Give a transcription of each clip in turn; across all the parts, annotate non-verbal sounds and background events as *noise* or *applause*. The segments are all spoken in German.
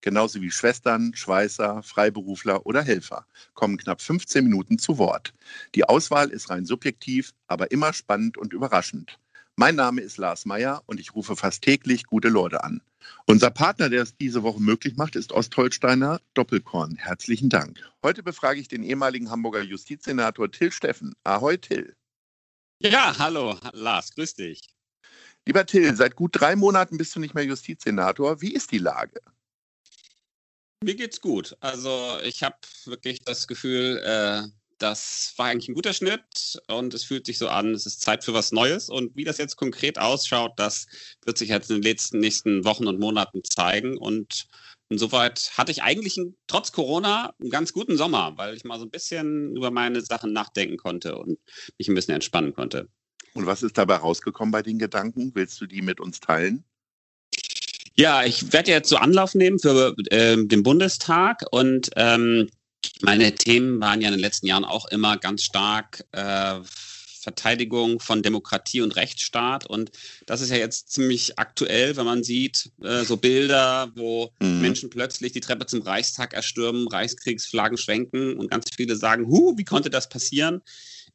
genauso wie Schwestern, Schweißer, Freiberufler oder Helfer, kommen knapp 15 Minuten zu Wort. Die Auswahl ist rein subjektiv, aber immer spannend und überraschend. Mein Name ist Lars Meyer und ich rufe fast täglich gute Leute an. Unser Partner, der es diese Woche möglich macht, ist Ostholsteiner Doppelkorn. Herzlichen Dank. Heute befrage ich den ehemaligen Hamburger Justizsenator Till Steffen. Ahoi, Till. Ja, hallo, Lars, grüß dich. Lieber Till, seit gut drei Monaten bist du nicht mehr Justizsenator. Wie ist die Lage? Mir geht's gut. Also ich habe wirklich das Gefühl, äh, das war eigentlich ein guter Schnitt und es fühlt sich so an, es ist Zeit für was Neues. Und wie das jetzt konkret ausschaut, das wird sich jetzt in den letzten nächsten Wochen und Monaten zeigen. Und insoweit hatte ich eigentlich einen, trotz Corona einen ganz guten Sommer, weil ich mal so ein bisschen über meine Sachen nachdenken konnte und mich ein bisschen entspannen konnte. Und was ist dabei rausgekommen bei den Gedanken? Willst du die mit uns teilen? Ja, ich werde jetzt so Anlauf nehmen für äh, den Bundestag und ähm, meine Themen waren ja in den letzten Jahren auch immer ganz stark äh, Verteidigung von Demokratie und Rechtsstaat. Und das ist ja jetzt ziemlich aktuell, wenn man sieht, äh, so Bilder, wo mhm. Menschen plötzlich die Treppe zum Reichstag erstürmen, Reichskriegsflaggen schwenken und ganz viele sagen, hu, wie konnte das passieren?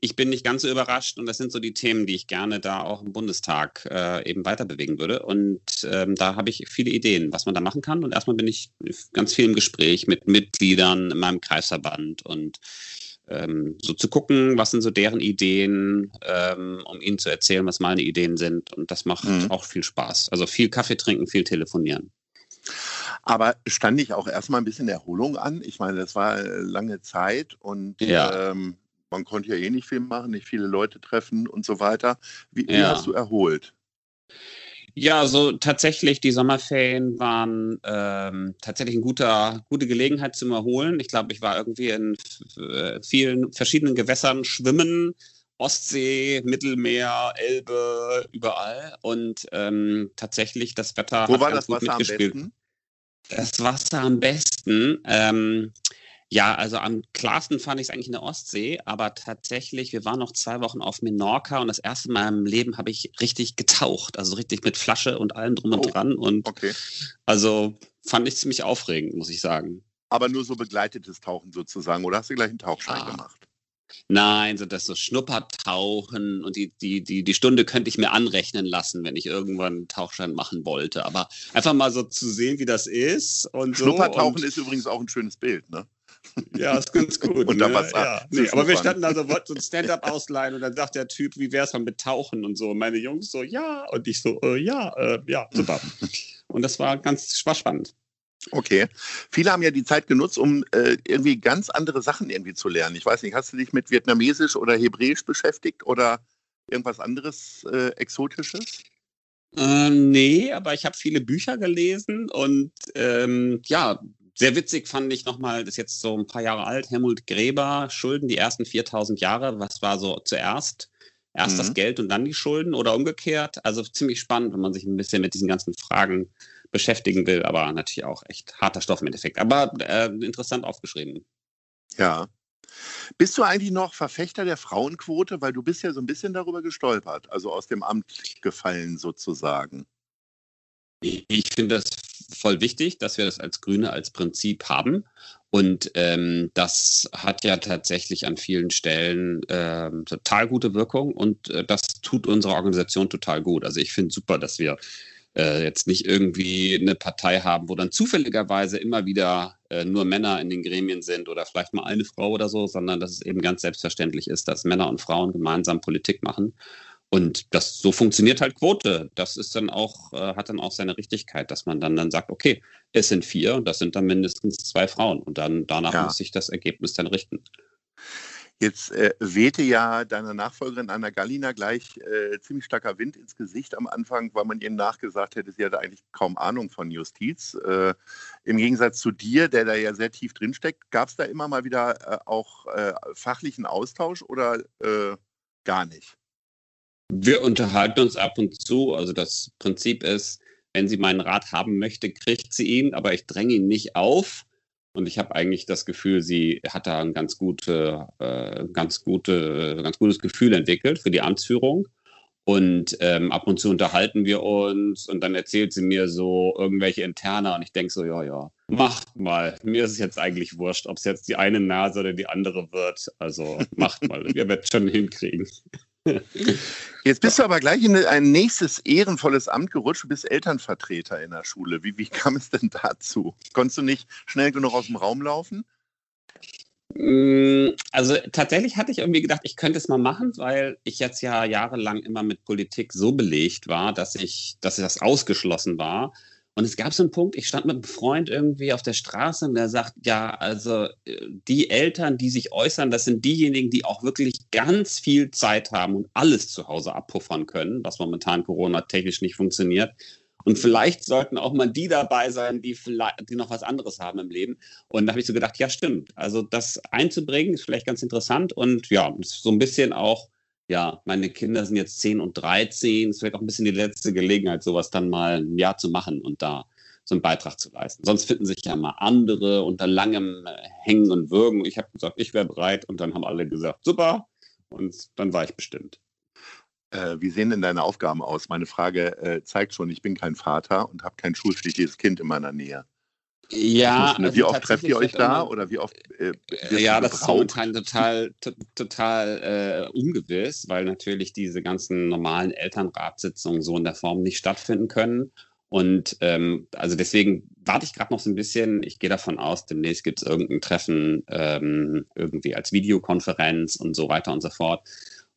Ich bin nicht ganz so überrascht und das sind so die Themen, die ich gerne da auch im Bundestag äh, eben weiter bewegen würde. Und ähm, da habe ich viele Ideen, was man da machen kann. Und erstmal bin ich ganz viel im Gespräch mit Mitgliedern in meinem Kreisverband und ähm, so zu gucken, was sind so deren Ideen, ähm, um ihnen zu erzählen, was meine Ideen sind. Und das macht mhm. auch viel Spaß. Also viel Kaffee trinken, viel telefonieren. Aber stand ich auch erstmal ein bisschen Erholung an? Ich meine, das war lange Zeit und ja. ähm, man konnte ja eh nicht viel machen, nicht viele Leute treffen und so weiter. Wie, wie hast du erholt? Ja, so tatsächlich, die Sommerferien waren ähm, tatsächlich eine guter, gute Gelegenheit zum Erholen. Ich glaube, ich war irgendwie in äh, vielen verschiedenen Gewässern schwimmen, Ostsee, Mittelmeer, Elbe, überall. Und ähm, tatsächlich das Wetter Wo hat war das Wasser am besten? Das Wasser am besten. Ähm, ja, also am klarsten fand ich es eigentlich in der Ostsee, aber tatsächlich, wir waren noch zwei Wochen auf Menorca und das erste Mal im Leben habe ich richtig getaucht, also richtig mit Flasche und allem drum und oh, dran. Und okay. also fand ich ziemlich aufregend, muss ich sagen. Aber nur so begleitetes Tauchen sozusagen, oder hast du gleich einen Tauchschein ah. gemacht? Nein, so das so Schnuppertauchen und die, die, die, die Stunde könnte ich mir anrechnen lassen, wenn ich irgendwann einen Tauchschein machen wollte. Aber einfach mal so zu sehen, wie das ist. Und Schnuppertauchen so ist übrigens auch ein schönes Bild, ne? Ja, ist ganz gut. Unter ne? Wasser. Ja. Nee, aber wir standen da so, wollten so ein Stand-up *laughs* ausleihen und dann sagt der Typ, wie wär's mal mit Tauchen und so. Und meine Jungs so, ja. Und ich so, äh, ja, äh, ja, super. *laughs* Und das war ganz war spannend. Okay. Viele haben ja die Zeit genutzt, um äh, irgendwie ganz andere Sachen irgendwie zu lernen. Ich weiß nicht, hast du dich mit Vietnamesisch oder Hebräisch beschäftigt oder irgendwas anderes äh, Exotisches? Ähm, nee, aber ich habe viele Bücher gelesen und ähm, ja, sehr witzig fand ich nochmal, das ist jetzt so ein paar Jahre alt, Helmut Gräber, Schulden die ersten 4000 Jahre. Was war so zuerst? Erst mhm. das Geld und dann die Schulden oder umgekehrt? Also ziemlich spannend, wenn man sich ein bisschen mit diesen ganzen Fragen beschäftigen will, aber natürlich auch echt harter Stoff im Endeffekt. Aber äh, interessant aufgeschrieben. Ja. Bist du eigentlich noch Verfechter der Frauenquote? Weil du bist ja so ein bisschen darüber gestolpert, also aus dem Amt gefallen sozusagen. Ich finde das voll wichtig, dass wir das als Grüne als Prinzip haben. Und ähm, das hat ja tatsächlich an vielen Stellen ähm, total gute Wirkung und äh, das tut unserer Organisation total gut. Also ich finde super, dass wir äh, jetzt nicht irgendwie eine Partei haben, wo dann zufälligerweise immer wieder äh, nur Männer in den Gremien sind oder vielleicht mal eine Frau oder so, sondern dass es eben ganz selbstverständlich ist, dass Männer und Frauen gemeinsam Politik machen. Und das so funktioniert halt Quote. Das ist dann auch, äh, hat dann auch seine Richtigkeit, dass man dann, dann sagt, okay, es sind vier und das sind dann mindestens zwei Frauen. Und dann danach ja. muss sich das Ergebnis dann richten. Jetzt äh, wehte ja deiner Nachfolgerin Anna Gallina gleich äh, ziemlich starker Wind ins Gesicht am Anfang, weil man ihr nachgesagt hätte, sie hatte eigentlich kaum Ahnung von Justiz. Äh, Im Gegensatz zu dir, der da ja sehr tief drinsteckt, gab es da immer mal wieder äh, auch äh, fachlichen Austausch oder äh, gar nicht? Wir unterhalten uns ab und zu. Also das Prinzip ist, wenn sie meinen Rat haben möchte, kriegt sie ihn, aber ich dränge ihn nicht auf. Und ich habe eigentlich das Gefühl, sie hat da ein ganz, gute, äh, ganz, gute, ganz gutes Gefühl entwickelt für die Amtsführung. Und ähm, ab und zu unterhalten wir uns und dann erzählt sie mir so irgendwelche Interna und ich denke so, ja, ja, macht mal. Mir ist es jetzt eigentlich wurscht, ob es jetzt die eine Nase oder die andere wird. Also macht mal, wir werden es schon hinkriegen. Jetzt bist du aber gleich in ein nächstes ehrenvolles Amt gerutscht. Du bist Elternvertreter in der Schule. Wie, wie kam es denn dazu? Konntest du nicht schnell genug aus dem Raum laufen? Mm, also tatsächlich hatte ich irgendwie gedacht, ich könnte es mal machen, weil ich jetzt ja jahrelang immer mit Politik so belegt war, dass ich, dass das ausgeschlossen war. Und es gab so einen Punkt, ich stand mit einem Freund irgendwie auf der Straße und der sagt, ja, also äh, die Eltern, die sich äußern, das sind diejenigen, die auch wirklich ganz viel Zeit haben und alles zu Hause abpuffern können, was momentan Corona-technisch nicht funktioniert. Und vielleicht sollten auch mal die dabei sein, die, vielleicht, die noch was anderes haben im Leben. Und da habe ich so gedacht, ja, stimmt. Also das einzubringen ist vielleicht ganz interessant und ja, so ein bisschen auch ja, meine Kinder sind jetzt 10 und 13. Es wird auch ein bisschen die letzte Gelegenheit, sowas dann mal ein Jahr zu machen und da so einen Beitrag zu leisten. Sonst finden sich ja mal andere unter langem äh, Hängen und Würgen. Ich habe gesagt, ich wäre bereit und dann haben alle gesagt, super. Und dann war ich bestimmt. Äh, wie sehen denn deine Aufgaben aus? Meine Frage äh, zeigt schon, ich bin kein Vater und habe kein schulpflichtiges Kind in meiner Nähe. Ja, also wie oft trefft ihr euch da oder wie oft? Äh, ja, das ist momentan total, total äh, ungewiss, weil natürlich diese ganzen normalen Elternratssitzungen so in der Form nicht stattfinden können. Und ähm, also deswegen warte ich gerade noch so ein bisschen. Ich gehe davon aus, demnächst gibt es irgendein Treffen ähm, irgendwie als Videokonferenz und so weiter und so fort.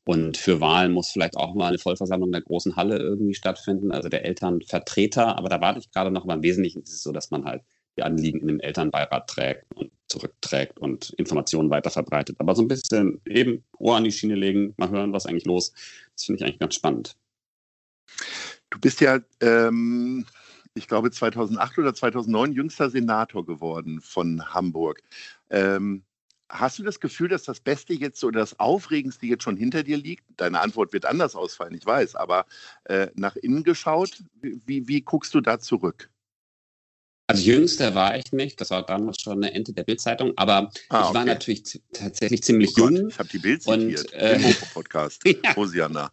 Und für Wahlen muss vielleicht auch mal eine Vollversammlung der großen Halle irgendwie stattfinden, also der Elternvertreter. Aber da warte ich gerade noch. Aber im Wesentlichen ist es so, dass man halt die Anliegen in den Elternbeirat trägt und zurückträgt und Informationen weiterverbreitet. Aber so ein bisschen eben Ohr an die Schiene legen, mal hören, was eigentlich los. Das finde ich eigentlich ganz spannend. Du bist ja, ähm, ich glaube, 2008 oder 2009 jüngster Senator geworden von Hamburg. Ähm, Hast du das Gefühl, dass das Beste jetzt oder das Aufregendste jetzt schon hinter dir liegt? Deine Antwort wird anders ausfallen, ich weiß, aber äh, nach innen geschaut, wie, wie guckst du da zurück? Also jüngster war ich nicht, das war damals schon eine Ente der Bildzeitung, aber ah, ich okay. war natürlich tatsächlich ziemlich oh jung. Ich habe die Bild zitiert, und, äh, im Podcast, *laughs* ja. *laughs*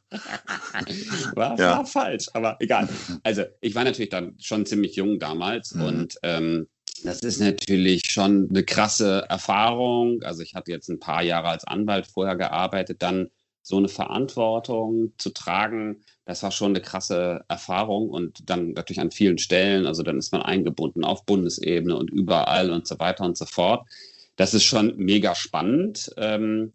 War, ja. war falsch, aber egal. *laughs* Also ich war natürlich dann schon ziemlich jung damals mhm. und ähm, das ist natürlich schon eine krasse Erfahrung. Also ich hatte jetzt ein paar Jahre als Anwalt vorher gearbeitet, dann so eine Verantwortung zu tragen, das war schon eine krasse Erfahrung und dann natürlich an vielen Stellen, also dann ist man eingebunden auf Bundesebene und überall und so weiter und so fort. Das ist schon mega spannend. Ähm,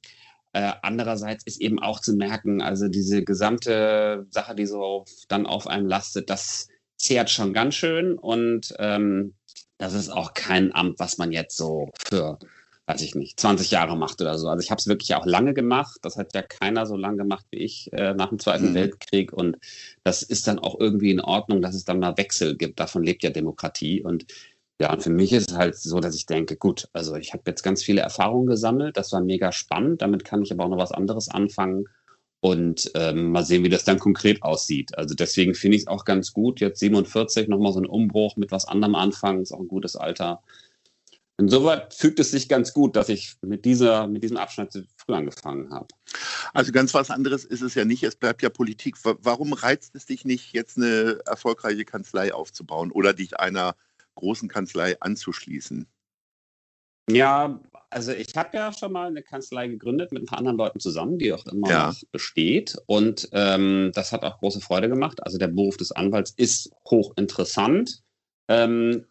äh, andererseits ist eben auch zu merken, also diese gesamte Sache, die so dann auf einem lastet, das zehrt schon ganz schön und ähm, das ist auch kein Amt, was man jetzt so für weiß ich nicht, 20 Jahre macht oder so. Also ich habe es wirklich auch lange gemacht. Das hat ja keiner so lange gemacht wie ich äh, nach dem Zweiten mhm. Weltkrieg. Und das ist dann auch irgendwie in Ordnung, dass es dann mal Wechsel gibt. Davon lebt ja Demokratie. Und ja, und für mich ist es halt so, dass ich denke, gut, also ich habe jetzt ganz viele Erfahrungen gesammelt. Das war mega spannend. Damit kann ich aber auch noch was anderes anfangen. Und ähm, mal sehen, wie das dann konkret aussieht. Also deswegen finde ich es auch ganz gut, jetzt 47 nochmal so ein Umbruch mit was anderem anfangen, ist auch ein gutes Alter. Insoweit fügt es sich ganz gut, dass ich mit, dieser, mit diesem Abschnitt früh angefangen habe. Also ganz was anderes ist es ja nicht. Es bleibt ja Politik. Warum reizt es dich nicht, jetzt eine erfolgreiche Kanzlei aufzubauen oder dich einer großen Kanzlei anzuschließen? Ja, also ich habe ja schon mal eine Kanzlei gegründet mit ein paar anderen Leuten zusammen, die auch immer ja. noch besteht. Und ähm, das hat auch große Freude gemacht. Also der Beruf des Anwalts ist hochinteressant. Ähm,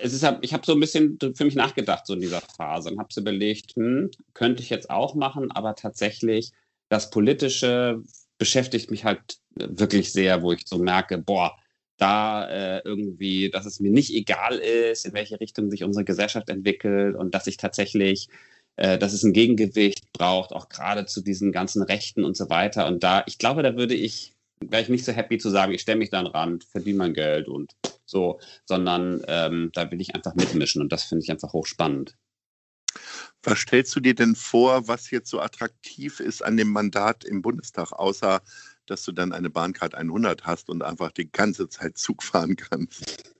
es ist, ich habe so ein bisschen für mich nachgedacht, so in dieser Phase, und habe so überlegt, hm, könnte ich jetzt auch machen, aber tatsächlich das Politische beschäftigt mich halt wirklich sehr, wo ich so merke, boah, da äh, irgendwie, dass es mir nicht egal ist, in welche Richtung sich unsere Gesellschaft entwickelt und dass ich tatsächlich äh, dass es ein Gegengewicht braucht, auch gerade zu diesen ganzen Rechten und so weiter. Und da, ich glaube, da würde ich, wäre ich nicht so happy zu sagen, ich stelle mich da an den Rand, verdiene mein Geld und so, sondern ähm, da will ich einfach mitmischen und das finde ich einfach hochspannend. Was stellst du dir denn vor, was jetzt so attraktiv ist an dem Mandat im Bundestag, außer dass du dann eine Bahncard 100 hast und einfach die ganze Zeit Zug fahren kannst?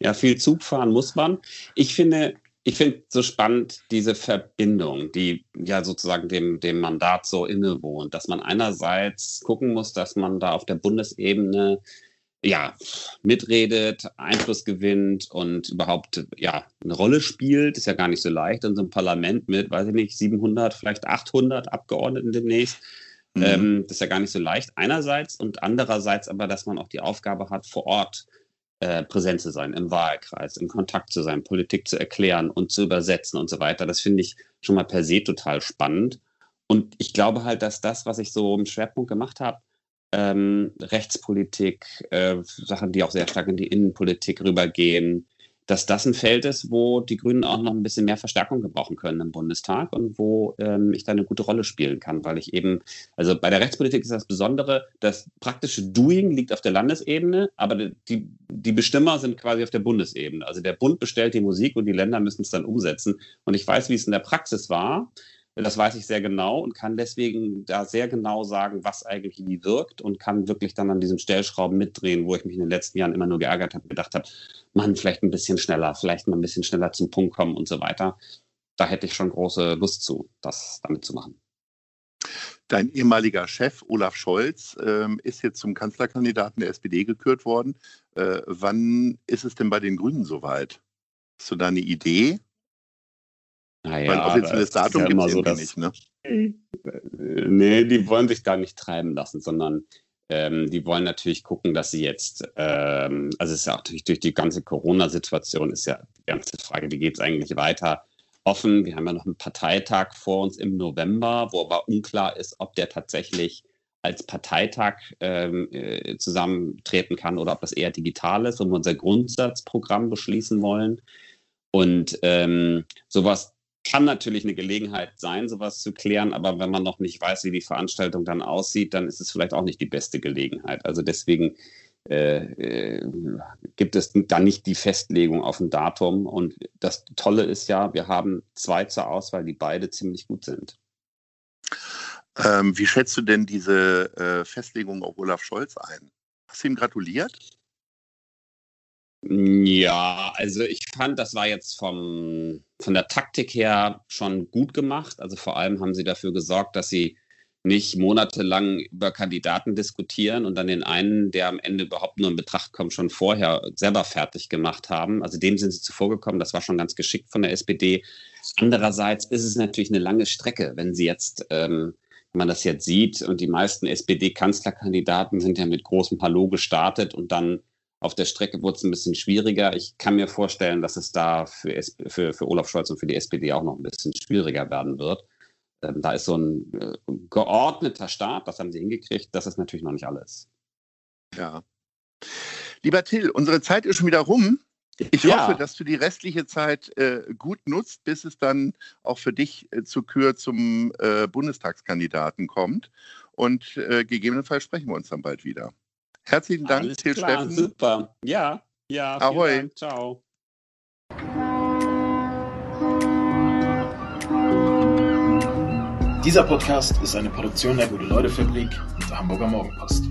Ja, viel Zug fahren muss man. Ich finde, ich finde so spannend diese Verbindung, die ja sozusagen dem, dem Mandat so innewohnt, dass man einerseits gucken muss, dass man da auf der Bundesebene ja, mitredet, Einfluss gewinnt und überhaupt ja, eine Rolle spielt, ist ja gar nicht so leicht in so einem Parlament mit, weiß ich nicht, 700, vielleicht 800 Abgeordneten demnächst. Mhm. Ähm, das ist ja gar nicht so leicht einerseits und andererseits aber, dass man auch die Aufgabe hat, vor Ort äh, präsent zu sein, im Wahlkreis, in Kontakt zu sein, Politik zu erklären und zu übersetzen und so weiter. Das finde ich schon mal per se total spannend. Und ich glaube halt, dass das, was ich so im Schwerpunkt gemacht habe, ähm, Rechtspolitik, äh, Sachen, die auch sehr stark in die Innenpolitik rübergehen, dass das ein Feld ist, wo die Grünen auch noch ein bisschen mehr Verstärkung gebrauchen können im Bundestag und wo ähm, ich da eine gute Rolle spielen kann, weil ich eben, also bei der Rechtspolitik ist das Besondere, das praktische Doing liegt auf der Landesebene, aber die, die Bestimmer sind quasi auf der Bundesebene. Also der Bund bestellt die Musik und die Länder müssen es dann umsetzen. Und ich weiß, wie es in der Praxis war. Das weiß ich sehr genau und kann deswegen da sehr genau sagen, was eigentlich wie wirkt und kann wirklich dann an diesen Stellschrauben mitdrehen, wo ich mich in den letzten Jahren immer nur geärgert habe, gedacht habe, man, vielleicht ein bisschen schneller, vielleicht mal ein bisschen schneller zum Punkt kommen und so weiter. Da hätte ich schon große Lust zu, das damit zu machen. Dein ehemaliger Chef Olaf Scholz ähm, ist jetzt zum Kanzlerkandidaten der SPD gekürt worden. Äh, wann ist es denn bei den Grünen soweit? Hast du da eine Idee? Naja, Weil offizielles Datum ja gibt es so, nicht, ne? Äh, nee, die wollen sich da nicht treiben lassen, sondern ähm, die wollen natürlich gucken, dass sie jetzt, ähm, also es ist ja auch durch, durch die ganze Corona-Situation ist ja die ganze Frage, wie geht es eigentlich weiter, offen. Wir haben ja noch einen Parteitag vor uns im November, wo aber unklar ist, ob der tatsächlich als Parteitag ähm, äh, zusammentreten kann oder ob das eher digital ist und wir unser Grundsatzprogramm beschließen wollen. Und ähm, sowas kann natürlich eine Gelegenheit sein, sowas zu klären, aber wenn man noch nicht weiß, wie die Veranstaltung dann aussieht, dann ist es vielleicht auch nicht die beste Gelegenheit. Also deswegen äh, äh, gibt es da nicht die Festlegung auf ein Datum. Und das Tolle ist ja, wir haben zwei zur Auswahl, die beide ziemlich gut sind. Ähm, wie schätzt du denn diese äh, Festlegung auf Olaf Scholz ein? Hast du ihm gratuliert? Ja, also ich fand, das war jetzt vom, von der Taktik her schon gut gemacht. Also vor allem haben sie dafür gesorgt, dass sie nicht monatelang über Kandidaten diskutieren und dann den einen, der am Ende überhaupt nur in Betracht kommt, schon vorher selber fertig gemacht haben. Also dem sind sie zuvor gekommen. Das war schon ganz geschickt von der SPD. Andererseits ist es natürlich eine lange Strecke, wenn sie jetzt, ähm, wenn man das jetzt sieht, und die meisten SPD-Kanzlerkandidaten sind ja mit großem Hallo gestartet und dann auf der Strecke wurde es ein bisschen schwieriger. Ich kann mir vorstellen, dass es da für, für, für Olaf Scholz und für die SPD auch noch ein bisschen schwieriger werden wird. Ähm, da ist so ein äh, geordneter Staat, das haben sie hingekriegt. Das ist natürlich noch nicht alles. Ja. Lieber Till, unsere Zeit ist schon wieder rum. Ich ja. hoffe, dass du die restliche Zeit äh, gut nutzt, bis es dann auch für dich äh, zur Kür zum äh, Bundestagskandidaten kommt. Und äh, gegebenenfalls sprechen wir uns dann bald wieder. Herzlichen Dank, Alles Till klar, Steffen. Super. Ja, ja. Ahoi. Dank. Ciao. Dieser Podcast ist eine Produktion der Gute-Leute-Fabrik und der Hamburger Morgenpost.